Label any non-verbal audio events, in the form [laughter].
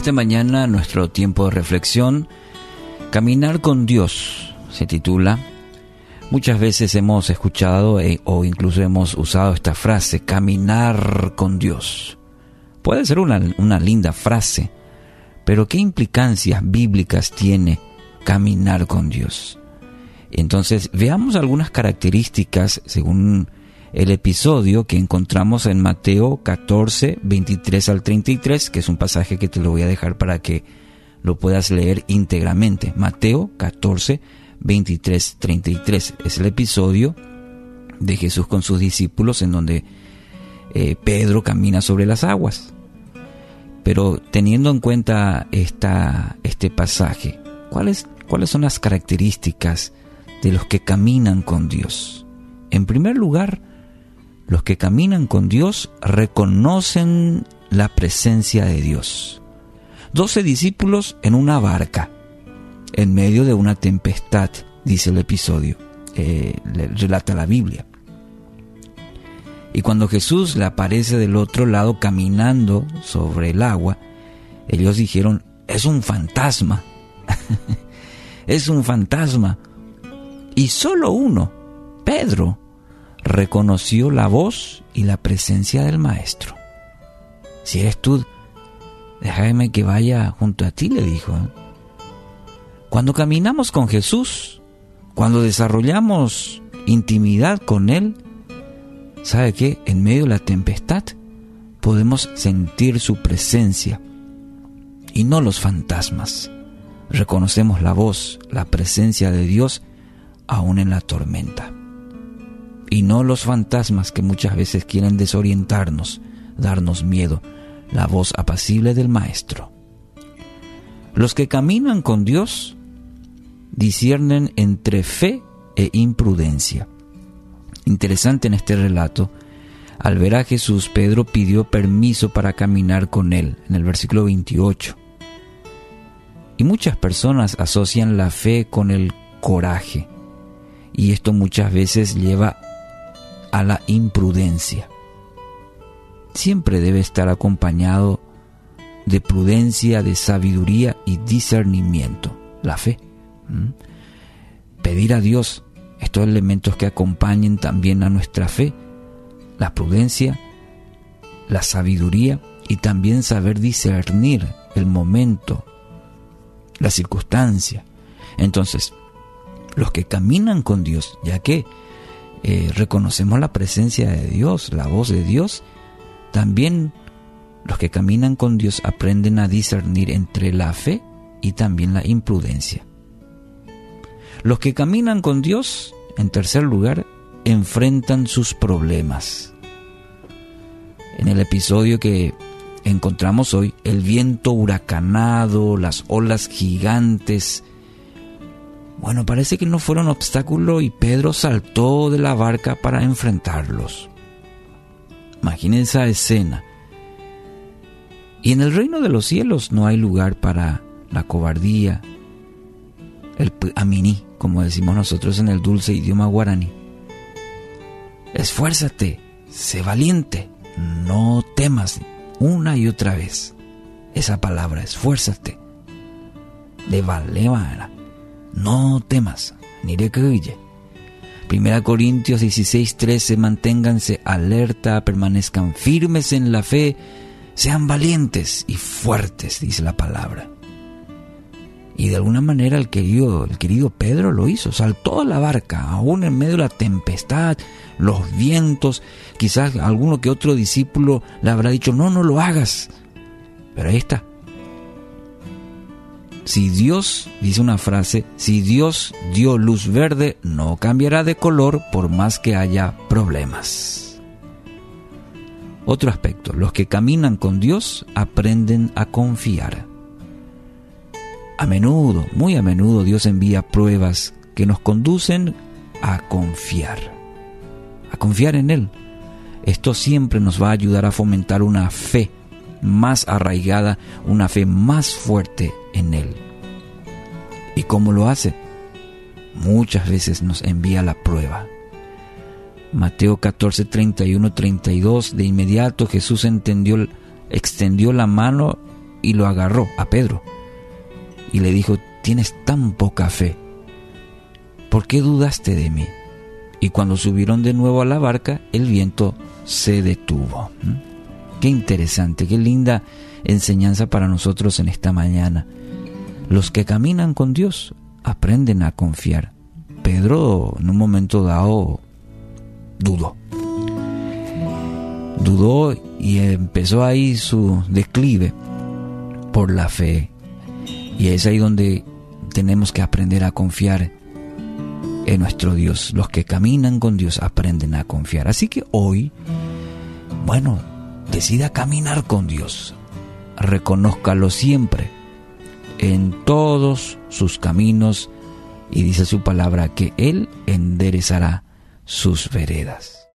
esta mañana nuestro tiempo de reflexión, Caminar con Dios, se titula. Muchas veces hemos escuchado eh, o incluso hemos usado esta frase, caminar con Dios. Puede ser una, una linda frase, pero ¿qué implicancias bíblicas tiene caminar con Dios? Entonces, veamos algunas características según el episodio que encontramos en Mateo 14, 23 al 33, que es un pasaje que te lo voy a dejar para que lo puedas leer íntegramente. Mateo 14, 23, 33. Es el episodio de Jesús con sus discípulos en donde eh, Pedro camina sobre las aguas. Pero teniendo en cuenta esta, este pasaje, ¿cuáles, ¿cuáles son las características de los que caminan con Dios? En primer lugar, los que caminan con Dios reconocen la presencia de Dios. Doce discípulos en una barca, en medio de una tempestad, dice el episodio, eh, relata la Biblia. Y cuando Jesús le aparece del otro lado caminando sobre el agua, ellos dijeron, es un fantasma, [laughs] es un fantasma. Y solo uno, Pedro, reconoció la voz y la presencia del Maestro. Si eres tú, déjame que vaya junto a ti, le dijo. ¿eh? Cuando caminamos con Jesús, cuando desarrollamos intimidad con Él, ¿sabe qué? En medio de la tempestad podemos sentir su presencia y no los fantasmas. Reconocemos la voz, la presencia de Dios aún en la tormenta y no los fantasmas que muchas veces quieren desorientarnos, darnos miedo, la voz apacible del Maestro. Los que caminan con Dios disciernen entre fe e imprudencia. Interesante en este relato, al ver a Jesús, Pedro pidió permiso para caminar con él, en el versículo 28. Y muchas personas asocian la fe con el coraje, y esto muchas veces lleva a la imprudencia. Siempre debe estar acompañado de prudencia, de sabiduría y discernimiento, la fe. Pedir a Dios estos elementos que acompañen también a nuestra fe, la prudencia, la sabiduría y también saber discernir el momento, la circunstancia. Entonces, los que caminan con Dios, ya que eh, reconocemos la presencia de Dios, la voz de Dios, también los que caminan con Dios aprenden a discernir entre la fe y también la imprudencia. Los que caminan con Dios, en tercer lugar, enfrentan sus problemas. En el episodio que encontramos hoy, el viento huracanado, las olas gigantes, bueno, parece que no fueron obstáculo y Pedro saltó de la barca para enfrentarlos. Imaginen esa escena. Y en el reino de los cielos no hay lugar para la cobardía, el amini, como decimos nosotros en el dulce idioma guaraní. Esfuérzate, sé valiente, no temas una y otra vez. Esa palabra, esfuérzate. De no temas, ni que Primera Corintios 16, 13, manténganse alerta, permanezcan firmes en la fe, sean valientes y fuertes, dice la palabra. Y de alguna manera el querido, el querido Pedro lo hizo, saltó a la barca, aún en medio de la tempestad, los vientos, quizás alguno que otro discípulo le habrá dicho, no, no lo hagas. Pero ahí está, si Dios, dice una frase, si Dios dio luz verde, no cambiará de color por más que haya problemas. Otro aspecto, los que caminan con Dios aprenden a confiar. A menudo, muy a menudo Dios envía pruebas que nos conducen a confiar, a confiar en Él. Esto siempre nos va a ayudar a fomentar una fe más arraigada, una fe más fuerte en Él. ¿Y cómo lo hace? Muchas veces nos envía la prueba. Mateo 14, 31, 32, de inmediato Jesús entendió, extendió la mano y lo agarró a Pedro y le dijo, tienes tan poca fe, ¿por qué dudaste de mí? Y cuando subieron de nuevo a la barca, el viento se detuvo. Qué interesante, qué linda enseñanza para nosotros en esta mañana. Los que caminan con Dios aprenden a confiar. Pedro en un momento dado dudó. Dudó y empezó ahí su declive por la fe. Y es ahí donde tenemos que aprender a confiar en nuestro Dios. Los que caminan con Dios aprenden a confiar. Así que hoy, bueno, decida caminar con Dios. Reconózcalo siempre en todos sus caminos y dice su palabra que Él enderezará sus veredas.